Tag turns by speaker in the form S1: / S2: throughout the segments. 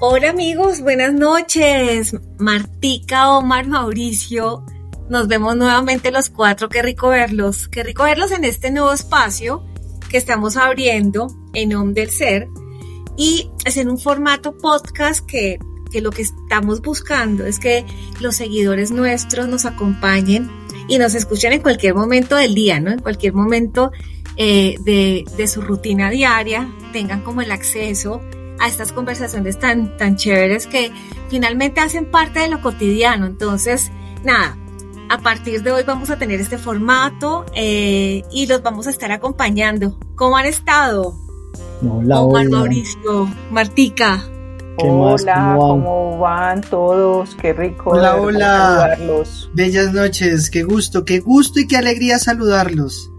S1: Hola amigos, buenas noches. Martica, Omar, Mauricio. Nos vemos nuevamente los cuatro. Qué rico verlos. Qué rico verlos en este nuevo espacio que estamos abriendo en Om del Ser. Y es en un formato podcast que, que lo que estamos buscando es que los seguidores nuestros nos acompañen y nos escuchen en cualquier momento del día, ¿no? En cualquier momento eh, de, de su rutina diaria, tengan como el acceso a estas conversaciones tan, tan chéveres que finalmente hacen parte de lo cotidiano. Entonces, nada, a partir de hoy vamos a tener este formato eh, y los vamos a estar acompañando. ¿Cómo han estado?
S2: Hola,
S1: Omar, Mauricio, Martica.
S3: Hola, ¿Cómo, van todos? Qué rico.
S2: Hola, hola. Bellas noches, qué gusto, qué gusto y qué alegría saludarlos.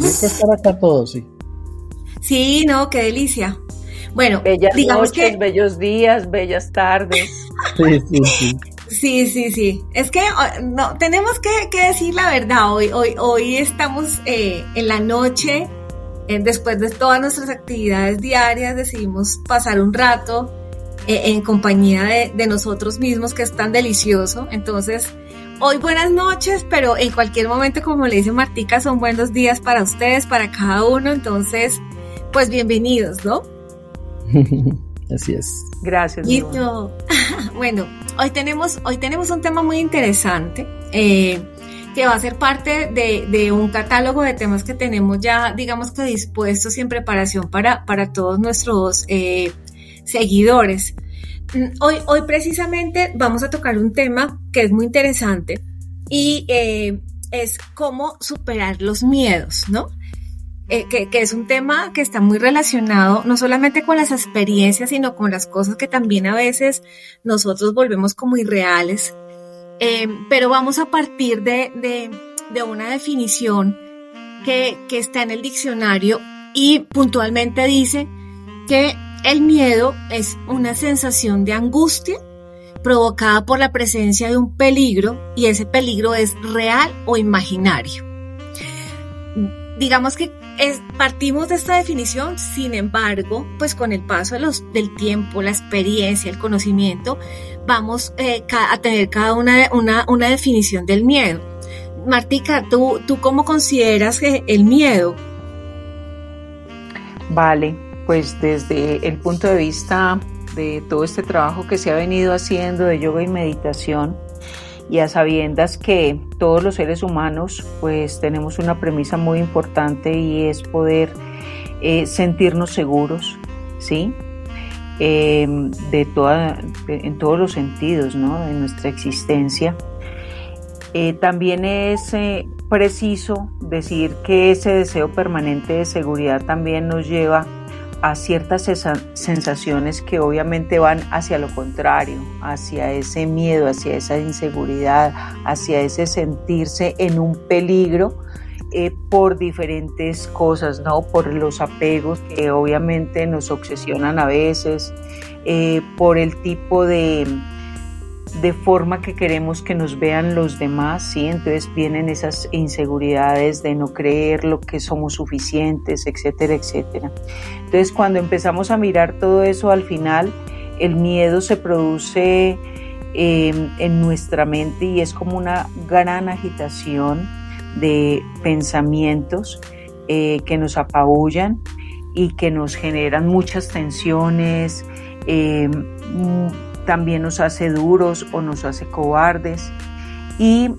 S4: estar acá todos, sí.
S1: Sí, no, qué delicia. Bueno,
S3: bellas digamos noches, que... bellos días, bellas tardes.
S4: sí, sí, sí.
S1: Sí, sí, sí. Es que no, tenemos que, decir la verdad. Hoy, hoy, hoy estamos eh, en la noche, eh, después de todas nuestras actividades diarias, decidimos pasar un rato eh, en compañía de, de, nosotros mismos, que es tan delicioso. Entonces, hoy buenas noches, pero en cualquier momento, como le dice Martica, son buenos días para ustedes, para cada uno. Entonces, pues bienvenidos, ¿no?
S4: Así es.
S3: Gracias.
S1: Listo. bueno, hoy tenemos, hoy tenemos un tema muy interesante. Eh, que va a ser parte de, un catálogo de temas que tenemos ya, digamos que dispuestos y en preparación para, para todos nuestros eh, seguidores. Mm, hoy, hoy precisamente vamos a tocar un tema que es muy interesante y eh, es cómo superar los miedos, ¿no? Eh, que, es un tema que está muy relacionado no solamente con las experiencias, sino con las cosas que también a veces nosotros volvemos como irreales. Eh, pero vamos a partir de, de, una definición que, que está en el diccionario y puntualmente dice que el miedo es una sensación de angustia provocada por la presencia de un peligro y ese peligro es real o imaginario. Digamos que partimos de esta definición, sin embargo, pues con el paso del tiempo, la experiencia, el conocimiento, vamos eh, a tener cada una, una, definición del miedo. Martica, ¿tú, ¿tú cómo consideras el miedo?
S3: Vale, pues desde el punto de vista de todo este trabajo que se ha venido haciendo de yoga y meditación, y a sabiendas que todos los seres humanos pues tenemos una premisa muy importante y es poder eh, sentirnos seguros, ¿sí? Em, de toda, en todos los sentidos ¿no? de nuestra existencia. Eh, también es eh, preciso decir que ese deseo permanente de seguridad también nos lleva a ciertas sensaciones que obviamente van hacia lo contrario, hacia ese miedo, hacia esa inseguridad, hacia ese sentirse en un peligro eh, por diferentes cosas, ¿no? Por los apegos que obviamente nos obsesionan a veces, eh, por el tipo de de forma que queremos que nos vean los demás, ¿sí? Entonces vienen esas inseguridades de no creer lo que somos suficientes, etcétera, etcétera. Entonces cuando empezamos a mirar todo eso al final, el miedo se produce em, en nuestra mente y es como una gran agitación de pensamientos eh, que nos apabullan y que nos generan muchas tensiones, em, también nos hace duros o nos hace cobardes. Y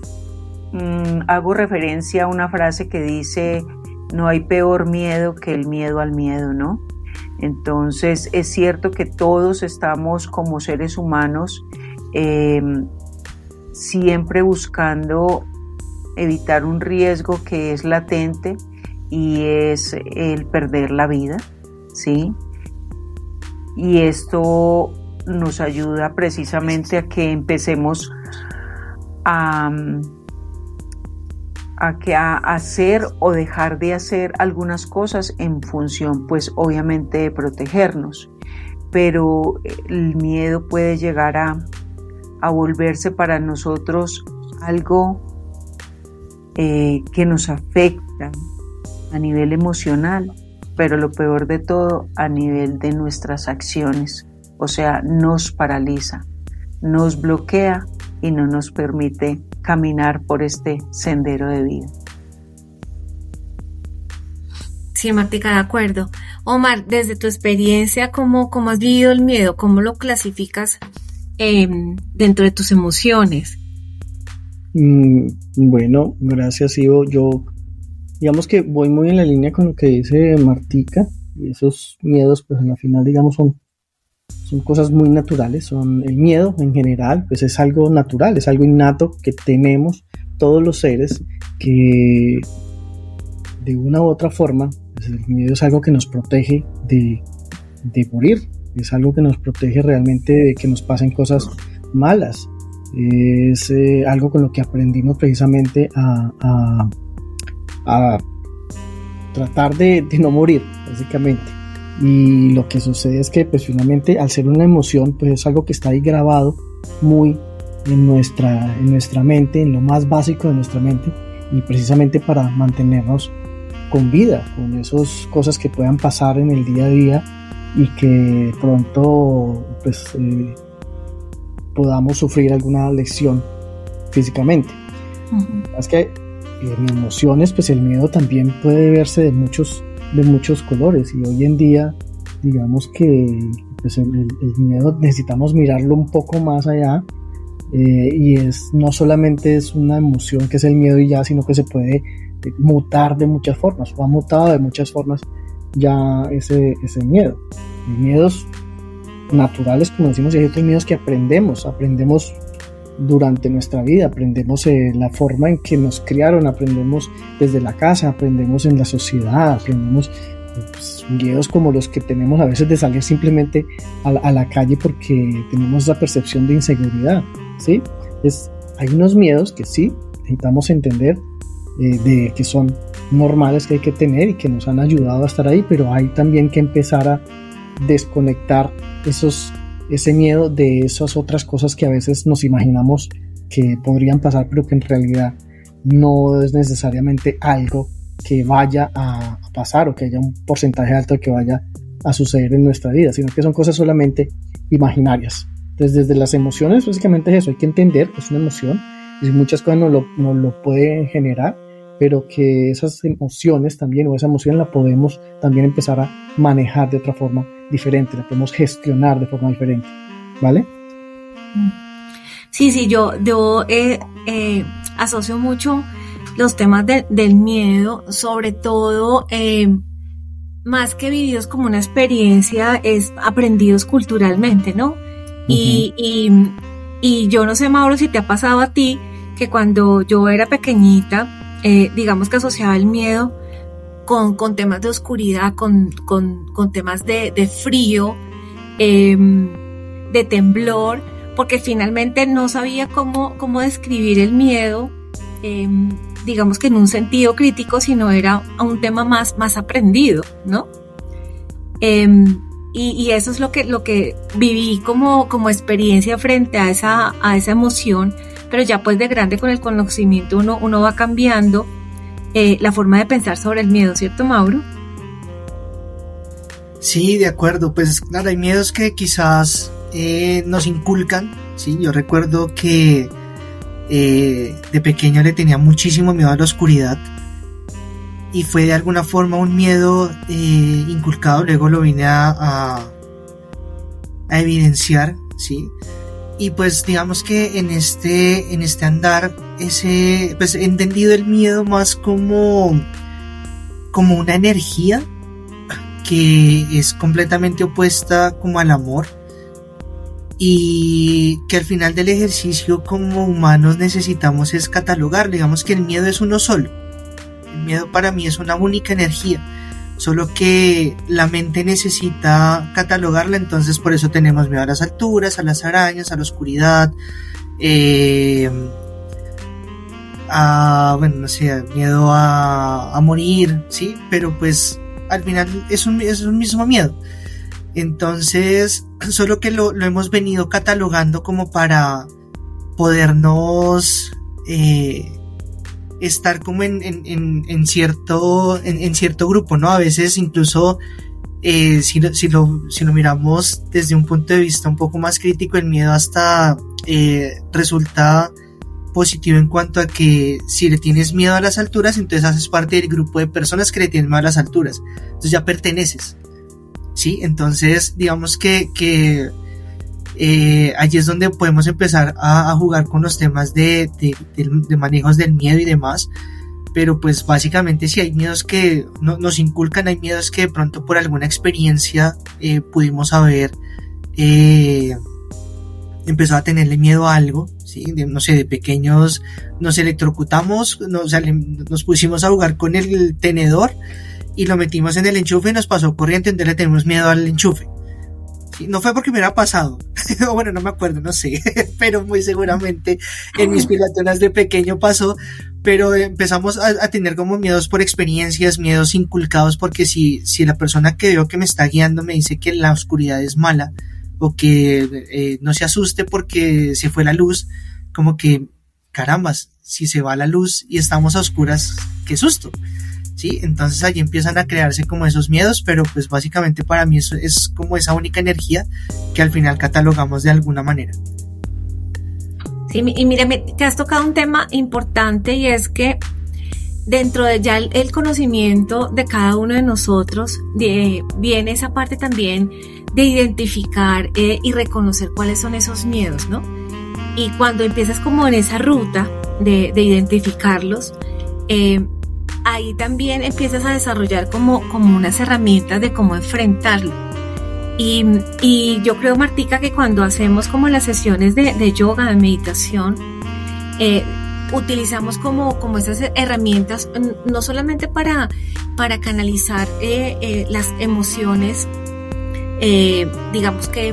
S3: mm, hago referencia a una frase que dice, no hay peor miedo que el miedo al miedo, ¿no? Entonces es cierto que todos estamos como seres humanos em, siempre buscando evitar un riesgo que es latente y es el perder la vida, ¿sí? Y esto nos ayuda precisamente a que empecemos a, que a hacer o dejar de hacer algunas cosas en función, pues obviamente de protegernos. Pero el miedo puede llegar a, a volverse para nosotros algo eh, que nos afecta a nivel emocional, pero lo peor de todo a nivel de nuestras acciones o sea, nos paraliza, nos bloquea y no nos permite caminar por este sendero de vida.
S1: Sí, Martica, de acuerdo. Omar, desde tu experiencia, ¿cómo, cómo has vivido el miedo? ¿Cómo lo clasificas em, dentro de tus emociones?
S4: Mm, bueno, gracias, Ivo. Yo, digamos que voy muy en la línea con lo que dice Martica. Y esos miedos, pues en la final, digamos, son son cosas muy naturales, son el miedo en general, pues es algo natural, es algo innato que tenemos todos los seres que de una u otra forma, pues el miedo es algo que nos protege de, morir, es algo que nos protege realmente de que nos pasen cosas malas, es eh, algo con lo que aprendimos precisamente a, tratar de no morir, básicamente y lo que sucede es que pues finalmente al ser una emoción pues es algo que está ahí grabado muy en nuestra, en nuestra mente, en lo más básico de nuestra mente y precisamente para mantenernos con vida, con esas cosas que puedan pasar en el día a día y que pronto pues eh, podamos sufrir alguna lesión físicamente. Es que en emociones pues el miedo también puede verse de muchos de muchos colores. Y hoy en día digamos que pues, el, miedo necesitamos mirarlo un poco más allá eh, y es no solamente es una emoción que es el miedo y ya sino que se puede eh, mutar de muchas formas o ha mutado de muchas formas ya ese, ese miedo. Miedos naturales como decimos y hay otros miedos que aprendemos aprendemos durante nuestra vida, aprendemos eh, la forma en que nos criaron, aprendemos desde la casa, aprendemos en la sociedad, aprendemos pues, miedos como los que tenemos a veces de salir simplemente a la, calle porque tenemos esa percepción de inseguridad, ¿sí? Es, hay unos miedos que sí necesitamos entender eh, de que son normales que hay que tener y que nos han ayudado a estar ahí, pero hay también que empezar a desconectar esos ese miedo de esas otras cosas que a veces nos imaginamos que podrían pasar, pero que en realidad no es necesariamente algo que vaya a pasar o que haya un porcentaje alto que vaya a suceder en nuestra vida, sino que son cosas solamente imaginarias. Entonces, desde las emociones, básicamente es eso, hay que entender es una emoción y muchas cosas no lo, no lo pueden generar, pero que esas emociones también o esa emoción la podemos también empezar a manejar de otra forma diferente, la podemos gestionar de forma diferente, ¿vale?
S1: Sí, sí, yo, yo eh, eh, asocio mucho los temas del miedo, sobre todo eh, más que vividos como una experiencia, es aprendidos culturalmente, ¿no? y, y, y, yo no sé, Mauro, si te ha pasado a ti, que cuando yo era pequeñita, digamos que asociaba el miedo con, temas de oscuridad, con, temas de, frío, em, de temblor, porque finalmente no sabía cómo, cómo describir el miedo, em, digamos que en un sentido crítico, sino era un tema más, más aprendido, ¿no? Em, y, eso es lo que, lo que viví como, como experiencia frente a esa, a esa emoción, pero ya pues de grande con el conocimiento uno, uno va cambiando eh, la forma de pensar sobre el miedo, ¿cierto, Mauro?
S2: Sí, de acuerdo. Pues claro, hay miedos que quizás eh, nos inculcan. Sí, yo recuerdo que eh, de pequeño le tenía muchísimo miedo a la oscuridad y fue de alguna forma un miedo inculcado. Luego lo vine a, a, a evidenciar, sí y pues digamos que en este en este andar ese pues he entendido el miedo más como como una energía que es completamente opuesta como al amor y que al final del ejercicio como humanos necesitamos es catalogar. Digamos que el miedo es uno solo. El miedo para mí es una única energía solo que la mente necesita catalogarla, entonces por eso tenemos miedo a las alturas, a las arañas, a la oscuridad, eh, a, bueno, no sé, miedo a, morir, ¿sí? Pero pues al final es un, es un mismo miedo. Entonces, solo que lo, hemos venido catalogando como para podernos eh, estar como en, en, en, cierto, en, cierto grupo, ¿no? A veces incluso eh, si, si, lo, si lo miramos desde un punto de vista un poco más crítico, el miedo hasta eh, resulta positivo en cuanto a que si le tienes miedo a las alturas, entonces haces parte del grupo de personas que le tienen miedo a las alturas. Entonces ya perteneces. ¿Sí? Entonces, digamos que, que eh, allí es donde podemos empezar a, jugar con los temas de, manejos del miedo y demás. Pero pues básicamente si hay miedos que no, nos inculcan, hay miedos que de pronto por alguna experiencia eh, pudimos haber eh, empezado a tenerle miedo a algo, no sé, de pequeños nos electrocutamos, nos, nos pusimos a jugar con el tenedor y lo metimos en el enchufe y nos pasó corriente, entonces le tenemos miedo al enchufe. No fue porque me hubiera pasado, bueno, no me acuerdo, no sé, pero muy seguramente en mis pilatonas de pequeño pasó, pero empezamos a, tener como miedos por experiencias, miedos inculcados, porque si, si la persona que veo que me está guiando me dice que la oscuridad es mala, o que eh, no se asuste porque se fue la luz, como que, carambas, si se va la luz y estamos a oscuras, qué susto. ¿Sí? Entonces allí empiezan a crearse como esos miedos, pero pues básicamente para mí es como esa única energía que al final catalogamos de alguna manera.
S1: Sí, y mira, te has tocado un tema importante y es que dentro de ya el, conocimiento de cada uno de nosotros viene esa parte también de identificar eh, y reconocer cuáles son esos miedos, ¿no? Y cuando empiezas como en esa ruta de, identificarlos, eh, ahí también empiezas a desarrollar como, como unas herramientas de cómo enfrentarlo. Y, y yo creo, Martica, que cuando hacemos como las sesiones de, de yoga, de meditación, eh, utilizamos como, como esas herramientas no solamente para, para canalizar eh, eh, las emociones, digamos que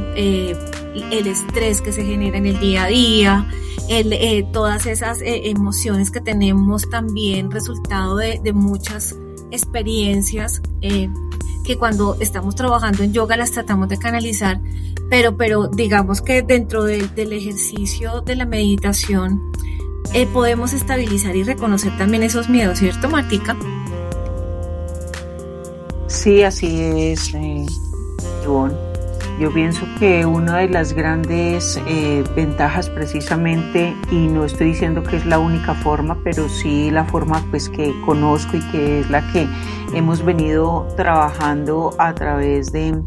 S1: el estrés que se genera en el día a día, eh, todas esas eh, emociones que tenemos también resultado de, muchas experiencias eh, que cuando estamos trabajando en yoga las tratamos de canalizar, pero, pero digamos que dentro del ejercicio de la meditación podemos estabilizar y reconocer también esos miedos, ¿cierto, Martica?
S3: Sí, así es, Ivonne. Yo pienso que una de las grandes eh, ventajas precisamente, y no estoy diciendo que es la única forma, pero sí la forma pues que conozco y que es la que hemos venido trabajando a través de,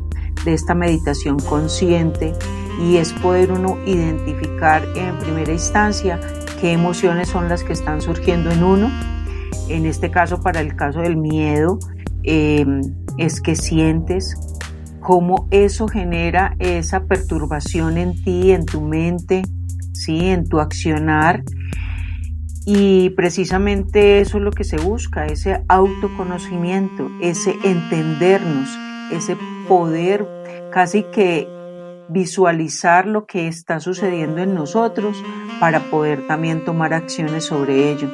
S3: esta meditación consciente, y es poder uno identificar en primera instancia qué emociones son las que están surgiendo en uno. En este caso, para el caso del miedo, eh, es que sientes, cómo eso genera esa perturbación en ti, en tu mente, ¿sí? en tu accionar. Y precisamente eso es lo que se busca, ese autoconocimiento, ese entendernos, ese poder casi que visualizar lo que está sucediendo en nosotros para poder también tomar acciones sobre ello.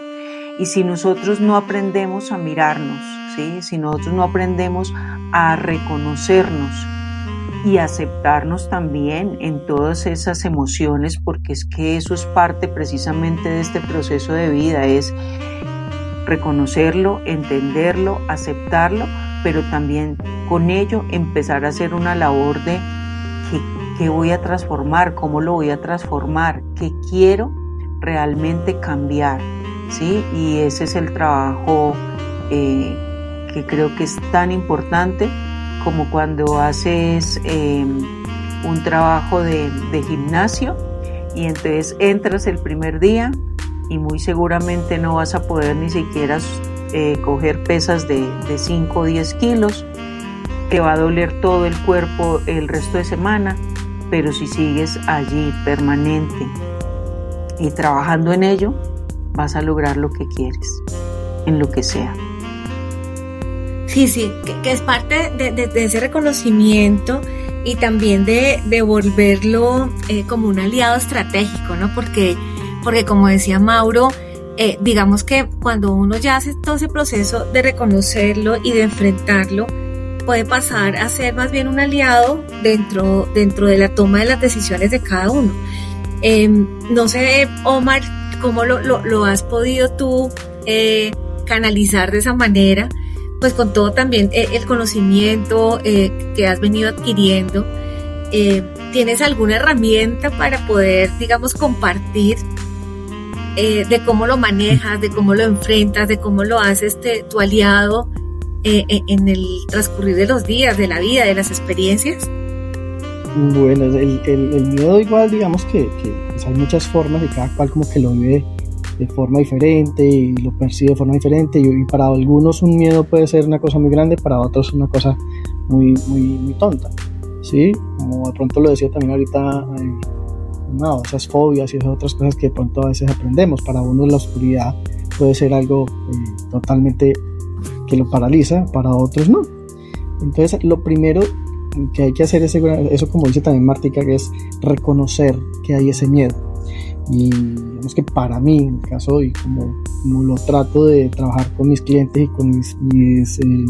S3: Y si nosotros no aprendemos a mirarnos, ¿sí? si nosotros no aprendemos a reconocernos y aceptarnos también en todas esas emociones, porque es que eso es parte precisamente de este proceso de vida, es reconocerlo, entenderlo, aceptarlo, pero también con ello empezar a hacer una labor de qué, voy a transformar, cómo lo voy a transformar, qué quiero realmente cambiar, ¿sí? Y ese es el trabajo eh, que creo que es tan importante como cuando haces em, un trabajo de, gimnasio y entonces entras el primer día y muy seguramente no vas a poder ni siquiera eh, coger pesas de, de 5 o 10 kilos, te va a doler todo el cuerpo el resto de semana, pero si sigues allí permanente y trabajando en ello, vas a lograr lo que quieres, en lo que sea.
S1: Sí, sí, que, es parte de, ese reconocimiento y también de, de volverlo eh, como un aliado estratégico, ¿no? Porque, porque como decía Mauro, eh, digamos que cuando uno ya hace todo ese proceso de reconocerlo y de enfrentarlo, puede pasar a ser más bien un aliado dentro, dentro de la toma de las decisiones de cada uno. Em, no sé, Omar, cómo lo, lo, has podido tú eh, canalizar de esa manera pues con todo también eh, el conocimiento eh, que has venido adquiriendo, ¿tienes alguna herramienta para poder, digamos, compartir de cómo lo manejas, de cómo lo enfrentas, de cómo lo haces este, tu aliado en el transcurrir de los días, de la vida, de las experiencias?
S4: Bueno, el, el, miedo igual, digamos que, pues, hay muchas formas y cada cual como que lo vive de forma diferente y lo percibe de forma diferente y, para algunos un miedo puede ser una cosa muy grande, para otros una cosa muy, muy, muy tonta, ¿sí? Como de pronto lo decía también ahorita, no, esas fobias y esas otras cosas que de pronto a veces aprendemos, para uno la oscuridad puede ser algo eh, totalmente que lo paraliza, para otros no. Entonces, lo primero que hay que hacer ese, eso como dice también Martica, que es reconocer que hay ese miedo. Y digamos que para mí, en el caso y como, como lo trato de trabajar con mis clientes y con mis, eh,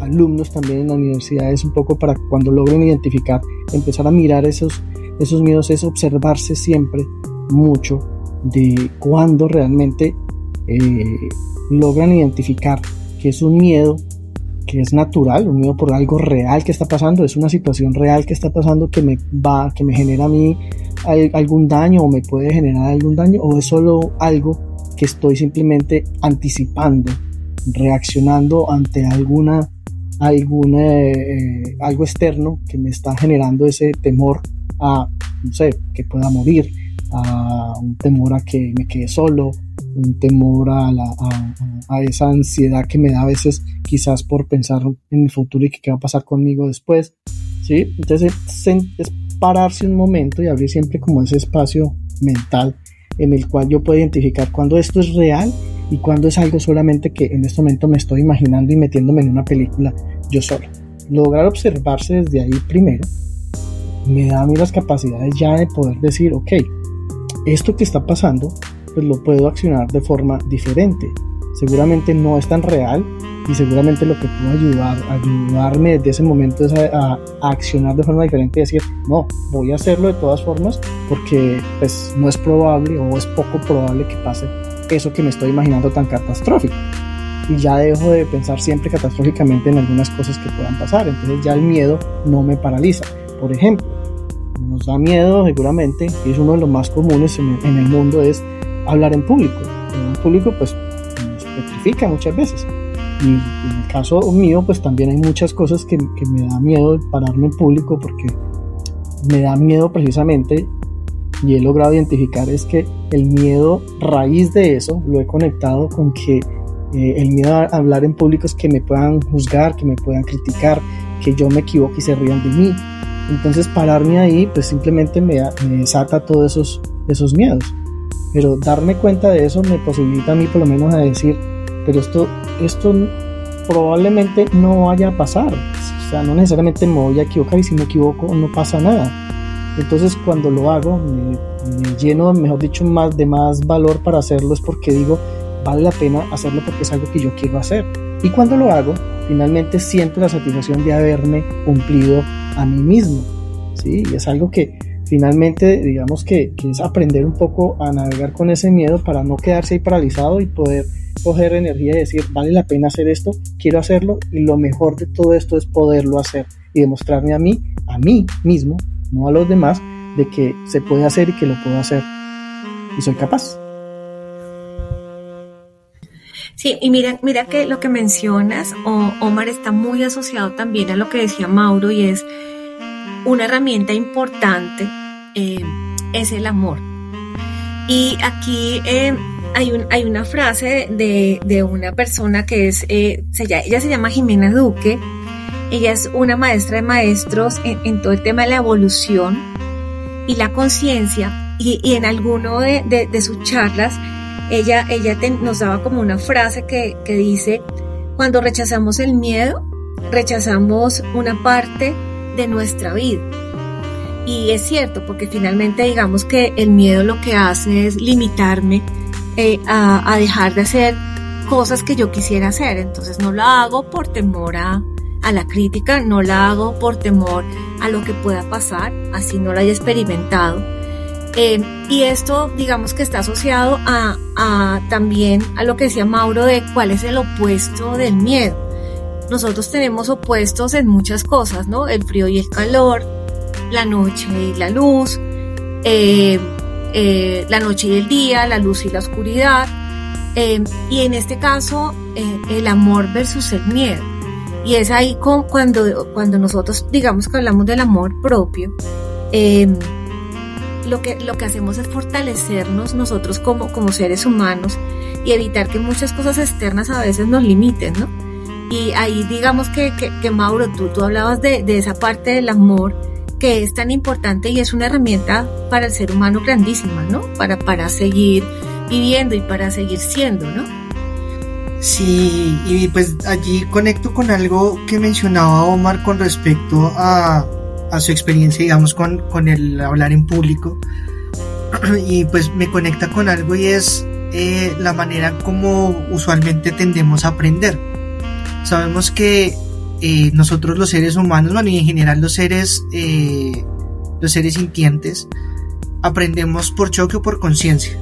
S4: alumnos también en la universidad, es un poco para cuando logren identificar, empezar a mirar esos, esos miedos, es observarse siempre mucho de cuando realmente eh, logran identificar que es un miedo que es natural, un miedo por algo real que está pasando, es una situación real que está pasando que me va, que me genera a mí algún daño o me puede generar algún daño o es solo algo que estoy simplemente anticipando, reaccionando ante alguna, alguna eh, algo externo que me está generando ese temor a, no sé, que pueda morir, a un temor a que me quede solo, un temor a, la, a, esa ansiedad que me da a veces quizás por pensar en el futuro y qué va a pasar conmigo después. ¿sí? Entonces es pararse un momento y abrir siempre como ese espacio mental en el cual yo puedo identificar cuando esto es real y cuando es algo solamente que en este momento me estoy imaginando y metiéndome en una película yo solo. Lograr observarse desde ahí primero me da a mí las capacidades ya de poder decir, ok, esto que está pasando pues lo puedo accionar de forma diferente. Seguramente no es tan real y seguramente lo que puedo ayudar, ayudarme desde ese momento es a, accionar de forma diferente y decir, no, voy a hacerlo de todas formas porque pues no es probable o es poco probable que pase eso que me estoy imaginando tan catastrófico. Y ya dejo de pensar siempre catastróficamente en algunas cosas que puedan pasar. Entonces ya el miedo no me paraliza. Por ejemplo, nos da miedo seguramente, y es uno de los más comunes en el, mundo, es hablar en público. En público pues petrifica muchas veces. Y en el caso mío pues también hay muchas cosas que, que me da miedo pararme en público porque me da miedo precisamente y he logrado identificar es que el miedo raíz de eso lo he conectado con que eh, el miedo a hablar en público es que me puedan juzgar, que me puedan criticar, que yo me equivoque y se rían de mí. Entonces pararme ahí pues simplemente me, me desata todos esos, esos miedos. Pero darme cuenta de eso me posibilita a mí por lo menos a decir, pero esto, esto probablemente no vaya a pasar. O sea, no necesariamente me voy a equivocar y si me equivoco no pasa nada. Entonces cuando lo hago me, lleno, mejor dicho, más de más valor para hacerlo es porque digo, vale la pena hacerlo porque es algo que yo quiero hacer. Y cuando lo hago, finalmente siento la satisfacción de haberme cumplido a mí mismo. ¿sí? Y es algo que, finalmente, digamos que, es aprender un poco a navegar con ese miedo para no quedarse ahí paralizado y poder coger energía y decir, vale la pena hacer esto, quiero hacerlo y lo mejor de todo esto es poderlo hacer y demostrarme a mí, a mí mismo, no a los demás, de que se puede hacer y que lo puedo hacer y soy capaz.
S1: Sí, y mira, mira que lo que mencionas, Omar, está muy asociado también a lo que decía Mauro y es una herramienta importante eh, es el amor. Y aquí eh, hay, un, hay una frase de, una persona que es, eh, ella se llama Jimena Duque, ella es una maestra de maestros en, todo el tema de la evolución y la conciencia, y, en alguno de, sus charlas, ella, nos daba como una frase que dice, cuando rechazamos el miedo, rechazamos una parte de nuestra vida. Y es cierto, porque finalmente digamos que el miedo lo que hace es limitarme eh, a, dejar de hacer cosas que yo quisiera hacer. Entonces no la hago por temor a, a la crítica, no la hago por temor a lo que pueda pasar, así no la haya experimentado. Eh, y esto, digamos que está asociado a, a, también a lo que decía Mauro de cuál es el opuesto del miedo. Nosotros tenemos opuestos en muchas cosas, ¿no? El frío y el calor, la noche y la luz, eh, eh, la noche y el día, la luz y la oscuridad. y en este caso, el amor versus el miedo. Y es ahí con, cuando, cuando nosotros digamos que hablamos del amor propio, lo que, lo que hacemos es fortalecernos nosotros como, como seres humanos y evitar que muchas cosas externas a veces nos limiten, ¿no? Y ahí digamos que, que, Mauro, tú, tú hablabas de, de, esa parte del amor que es tan importante y es una herramienta para el ser humano grandísima, ¿no? Para, para seguir viviendo y para seguir siendo, ¿no?
S2: Sí, y pues allí conecto con algo que mencionaba Omar con respecto a, a su experiencia, digamos, con, con el hablar en público. Y pues me conecta con algo y es eh, la manera como usualmente tendemos a aprender. Sabemos que eh, nosotros los seres humanos, bueno, y en general los seres, eh, los seres sintientes, aprendemos por choque o por conciencia.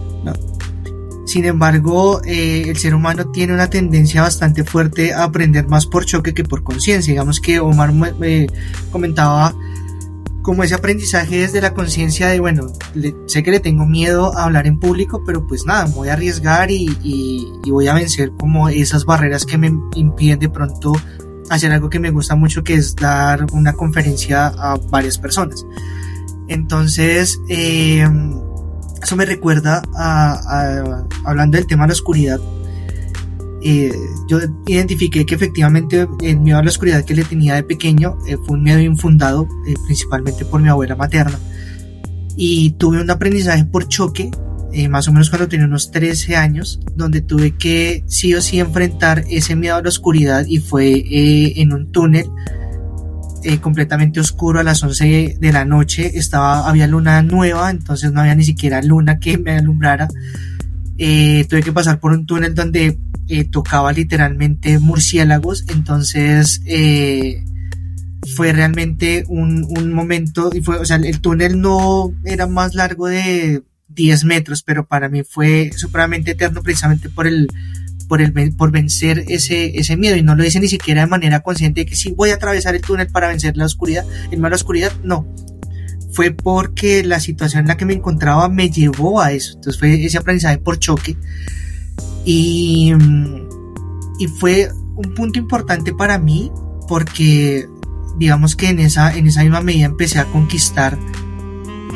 S2: Sin embargo, el ser humano tiene una tendencia bastante fuerte a aprender más por choque que por conciencia. Digamos que Omar me comentaba como ese aprendizaje desde la conciencia de, bueno, sé que le tengo miedo a hablar en público, pero pues nada, voy a arriesgar y, y, voy a vencer como esas barreras que me impiden de pronto hacer algo que me gusta mucho, que es dar una conferencia a varias personas. Entonces, eh, eso me recuerda a, hablando del tema de la oscuridad, eh, yo identifiqué que efectivamente el miedo a la oscuridad que le tenía de pequeño eh, fue un miedo infundado, principalmente por mi abuela materna. Y tuve un aprendizaje por choque, más o menos cuando tenía unos 13 años, donde tuve que sí o sí enfrentar ese miedo a la oscuridad y fue en un túnel completamente oscuro a las 11 de la noche. Estaba, había luna nueva, entonces no había ni siquiera luna que me alumbrara. tuve que pasar por un túnel donde eh, tocaba literalmente murciélagos, entonces eh, fue realmente un, un, momento, y fue, o sea, el túnel no era más largo de 10 metros, pero para mí fue supremamente eterno precisamente por el, por el, por vencer ese, ese miedo, y no lo hice ni siquiera de manera consciente de que sí voy a atravesar el túnel para vencer la oscuridad, el mal oscuridad, no, fue porque la situación en la que me encontraba me llevó a eso. Entonces fue ese aprendizaje por choque. Y, y fue un punto importante para mí porque digamos que en esa, en esa misma medida empecé a conquistar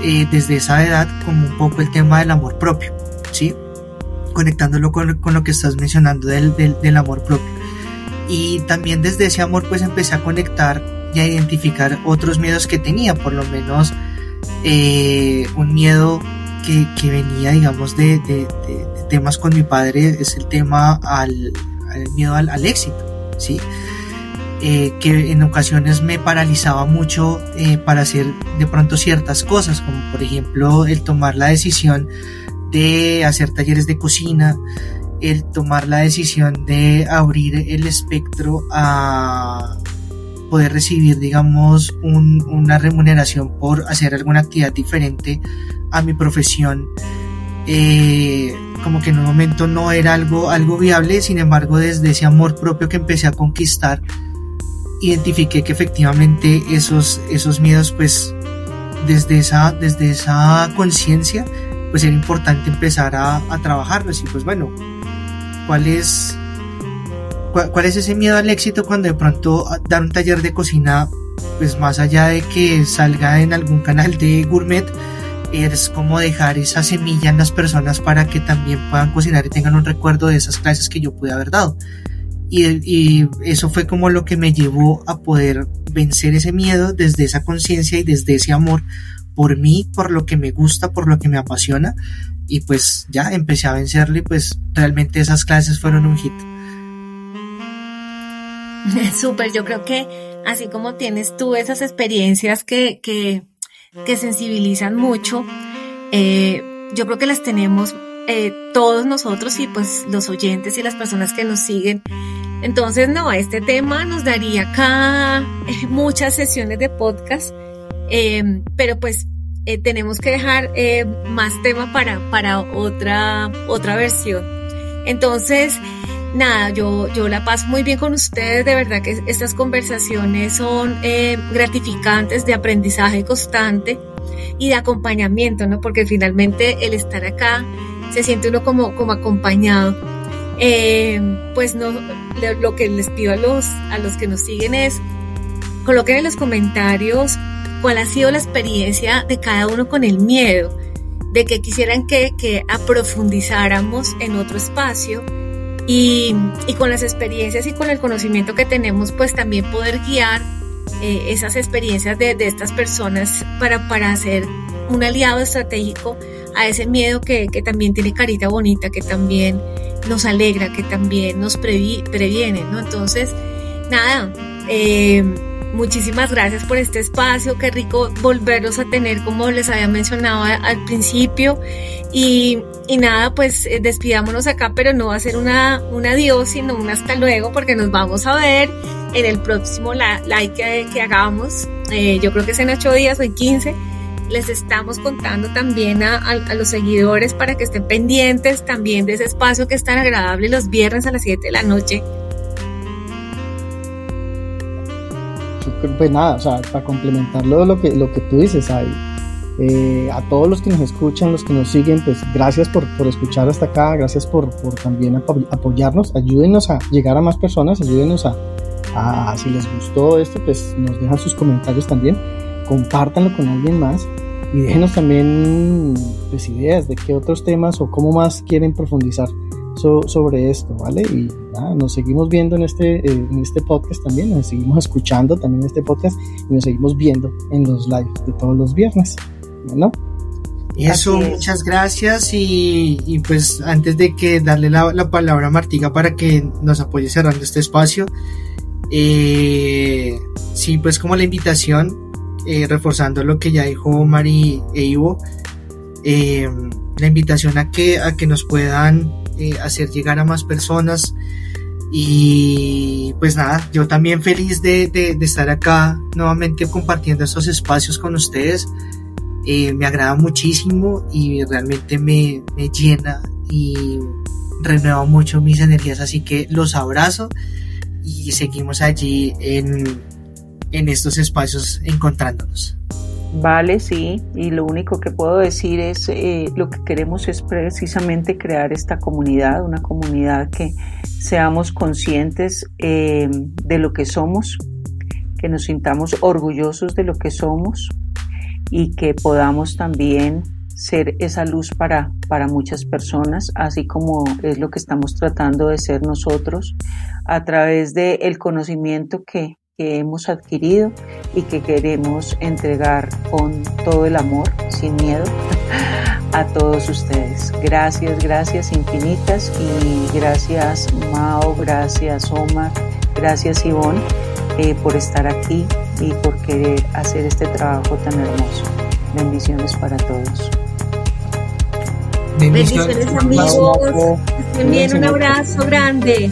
S2: eh, desde esa edad como un poco el tema del amor propio, ¿sí? Conectándolo con, con lo que estás mencionando del, del, del, amor propio. Y también desde ese amor pues empecé a conectar y a identificar otros miedos que tenía, por lo menos eh, un miedo que, que, venía digamos de, de, de temas con mi padre es el tema al, miedo al, éxito, ¿sí? Eh, que en ocasiones me paralizaba mucho eh, para hacer de pronto ciertas cosas, como por ejemplo el tomar la decisión de hacer talleres de cocina, el tomar la decisión de abrir el espectro a poder recibir, digamos, una remuneración por hacer alguna actividad diferente a mi profesión. Eh, como que en un momento no era algo, algo viable, sin embargo desde ese amor propio que empecé a conquistar, identifiqué que efectivamente esos, esos miedos pues desde esa, desde esa conciencia pues era importante empezar a, a trabajarlos y pues bueno, ¿cuál es, cuál, cuál es ese miedo al éxito cuando de pronto dar un taller de cocina pues más allá de que salga en algún canal de gourmet, es como dejar esa semilla en las personas para que también puedan cocinar y tengan un recuerdo de esas clases que yo pude haber dado. Y, eso fue como lo que me llevó a poder vencer ese miedo desde esa conciencia y desde ese amor por mí, por lo que me gusta, por lo que me apasiona. Y pues ya empecé a vencerlo y pues realmente esas clases fueron un hit.
S1: Súper, yo creo que así como tienes tú esas experiencias que, que que sensibilizan mucho. Eh, yo creo que las tenemos eh, todos nosotros y pues los oyentes y las personas que nos siguen. Entonces, no, este tema nos daría acá muchas sesiones de podcast, eh, pero pues eh, tenemos que dejar eh, más tema para, para otra, otra versión. Entonces, nada, yo, yo la paso muy bien con ustedes, de verdad que estas conversaciones son eh, gratificantes de aprendizaje constante y de acompañamiento, ¿no? Porque finalmente el estar acá se siente uno como, como acompañado. Eh, pues no, lo que les pido a los, a los que nos siguen es coloquen en los comentarios cuál ha sido la experiencia de cada uno con el miedo, de que quisieran que, que aprofundizáramos en otro espacio y, y, con las experiencias y con el conocimiento que tenemos, pues también poder guiar eh, esas experiencias de, de, estas personas para, para hacer un aliado estratégico a ese miedo que, que también tiene carita bonita, que también nos alegra, que también nos previ, previene, ¿no? Entonces, nada, eh, muchísimas gracias por este espacio, qué rico volverlos a tener como les había mencionado al principio. Y, y nada, pues eh, despidámonos acá, pero no va a ser una, un adiós, sino un hasta luego porque nos vamos a ver en el próximo like que, que hagamos, eh, yo creo que es en ocho días o en 15 les estamos contando también a, a, a, los seguidores para que estén pendientes también de ese espacio que es tan agradable los viernes a las 7 de la noche.
S4: Pues nada, o sea, para complementarlo lo que, lo que tú dices, ahí, eh, a todos los que nos escuchan, los que nos siguen, pues gracias por, por escuchar hasta acá, gracias por, por, también apoyarnos, ayúdenos a llegar a más personas, ayúdenos a, a, si les gustó esto, pues nos dejan sus comentarios también, compártanlo con alguien más y déjenos también pues, ideas de qué otros temas o cómo más quieren profundizar so, sobre esto, ¿vale? Y nada, nos seguimos viendo en este, eh, en este podcast también, nos seguimos escuchando también en este podcast y nos seguimos viendo en los lives de todos los viernes, ¿no?
S2: Eso, muchas gracias y, y, pues antes de que darle la, la, palabra a Martiga para que nos apoye cerrando este espacio, eh, sí, pues como la invitación, eh, reforzando lo que ya dijo Mari e Ivo, eh, la invitación a que, a que nos puedan eh, hacer llegar a más personas. Y pues nada, yo también feliz de, de, estar acá nuevamente compartiendo estos espacios con ustedes. Me agrada muchísimo y realmente me, me llena y renueva mucho mis energías. Así que los abrazo y seguimos allí en, en estos espacios encontrándonos.
S3: Vale, sí, y lo único que puedo decir es, eh, lo que queremos es precisamente crear esta comunidad, una comunidad que seamos conscientes eh, de lo que somos, que nos sintamos orgullosos de lo que somos y que podamos también ser esa luz para, para muchas personas, así como es lo que estamos tratando de ser nosotros a través del el conocimiento que, que hemos adquirido y que queremos entregar con todo el amor, sin miedo, a todos ustedes. Gracias, gracias infinitas y gracias Mao, gracias Omar, gracias Ivonne eh, por estar aquí y por querer hacer este trabajo tan hermoso. Bendiciones para todos.
S1: Bendiciones, Bendiciones amigos. Bien, un abrazo grande.